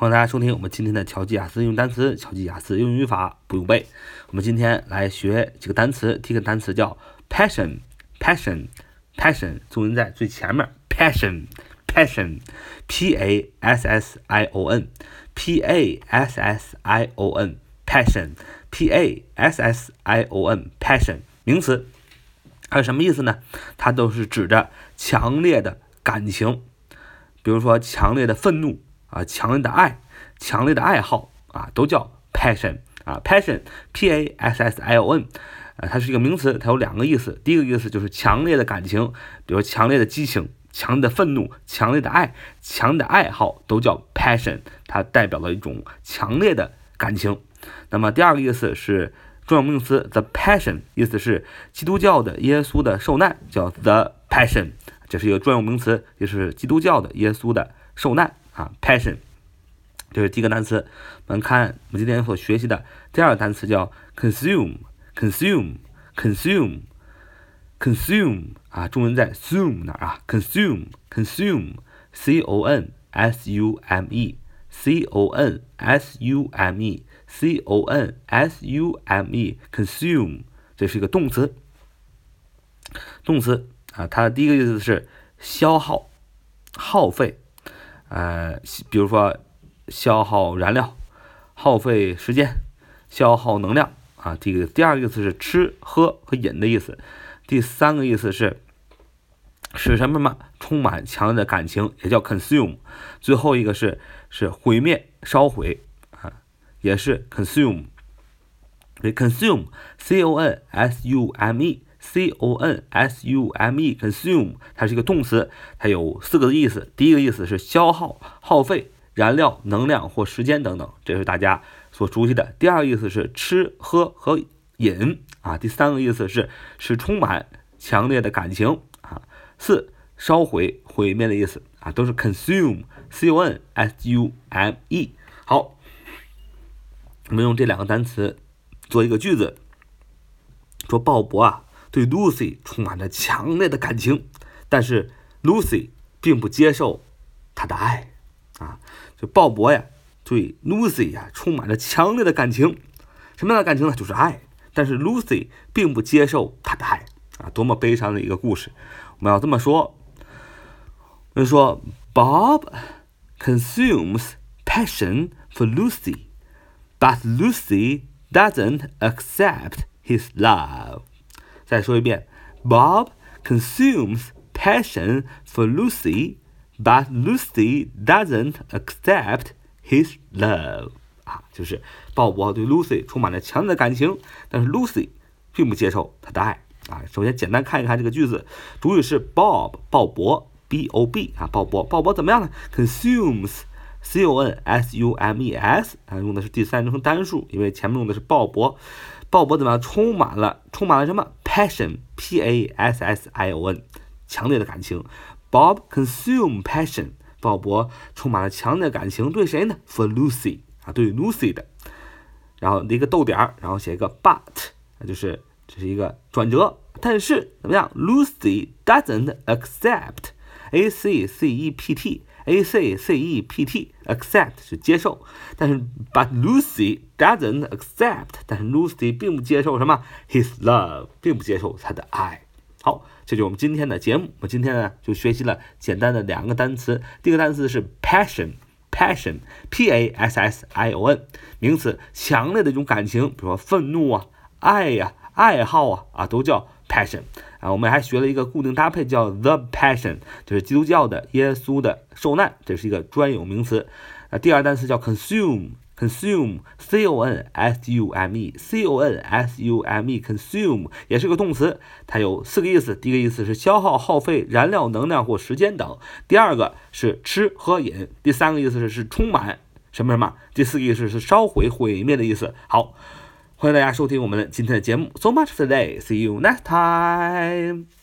欢迎大家收听我们今天的巧记雅思用单词、巧记雅思用语法不用背。我们今天来学几个单词，第一个单词叫 passion，passion，passion，重音在最前面，passion，passion，p a s s i o n，p a s s i o n，passion，p a s s i o n，passion，名词，它是什么意思呢？它都是指着强烈的感情，比如说强烈的愤怒。啊，强烈的爱，强烈的爱好啊，都叫 passion 啊，passion，p a s s i o n，啊，它是一个名词，它有两个意思。第一个意思就是强烈的感情，比如强烈的激情、强烈的愤怒、强烈的爱、强烈的爱好，都叫 passion，它代表了一种强烈的感情。那么第二个意思是专有名词 the passion，意思是基督教的耶稣的受难，叫 the passion，这是一个专有名词，也是基督教的耶稣的受难。啊，passion，这是第一个单词。我们看我们今天所学习的第二个单词叫 consume，consume，consume，consume 啊，中文在 zoom 那儿啊，consume，consume，c o n s u m e，c o n s u m e，c o n s u m e，consume，这是一个动词。动词啊，它的第一个意思是消耗、耗费。呃，比如说消耗燃料、耗费时间、消耗能量啊。这个第二个意思是吃喝和饮的意思。第三个意思是使什么什么充满强烈的感情，也叫 consume。最后一个是是毁灭、烧毁啊，也是 consume。对，consume，c o n s u m e。C o n s u m e consume，它是一个动词，它有四个意思。第一个意思是消耗、耗费燃料、能量或时间等等，这是大家所熟悉的。第二个意思是吃喝和饮啊。第三个意思是是充满强烈的感情啊。四烧毁、毁灭的意思啊，都是 consume，c o n s u m e。好，我们用这两个单词做一个句子，说鲍勃啊。对 Lucy 充满着强烈的感情，但是 Lucy 并不接受他的爱啊！就鲍勃呀，对 Lucy 呀充满着强烈的感情，什么样的感情呢？就是爱。但是 Lucy 并不接受他的爱啊！多么悲伤的一个故事！我们要这么说：，我们说，Bob consumes passion for Lucy，but Lucy doesn't accept his love。再说一遍，Bob consumes passion for Lucy, but Lucy doesn't accept his love. 啊，就是鲍勃对 Lucy 充满了强烈的感情，但是 Lucy 并不接受他的爱。啊，首先简单看一看这个句子，主语是 Bob，鲍勃，B O B 啊，鲍勃，鲍勃怎么样呢？consumes，C O N S U M E S 啊，用的是第三人称单数，因为前面用的是鲍勃。鲍勃怎么样？充满了，充满了什么？Passion，P A S S I O N，强烈的感情。Bob consume passion，鲍勃充满了强烈的感情，对谁呢？For Lucy，啊，对 Lucy 的。然后一个逗点儿，然后写一个 but，那就是这是一个转折。但是怎么样？Lucy doesn't accept，A C C E P T。A C C E P T 是接受，但是 But Lucy doesn't accept，但是 Lucy 并不接受什么 his love，并不接受他的爱。好，这就是我们今天的节目。我今天呢就学习了简单的两个单词，第一个单词是 passion，passion，P A S S I O N，名词，强烈的一种感情，比如说愤怒啊、爱呀、爱好啊啊，都叫 passion。啊，我们还学了一个固定搭配，叫 the passion，就是基督教的耶稣的受难，这是一个专有名词。啊，第二单词叫 consume，consume，c o n s u m e，c o n s u m e，consume 也是个动词，它有四个意思。第一个意思是消耗、耗费燃料、能量或时间等；第二个是吃、喝、饮；第三个意思是是充满什么什么；第四个意思是烧毁、毁灭的意思。好。欢迎大家收听我们的今天的节目。So much today. See you next time.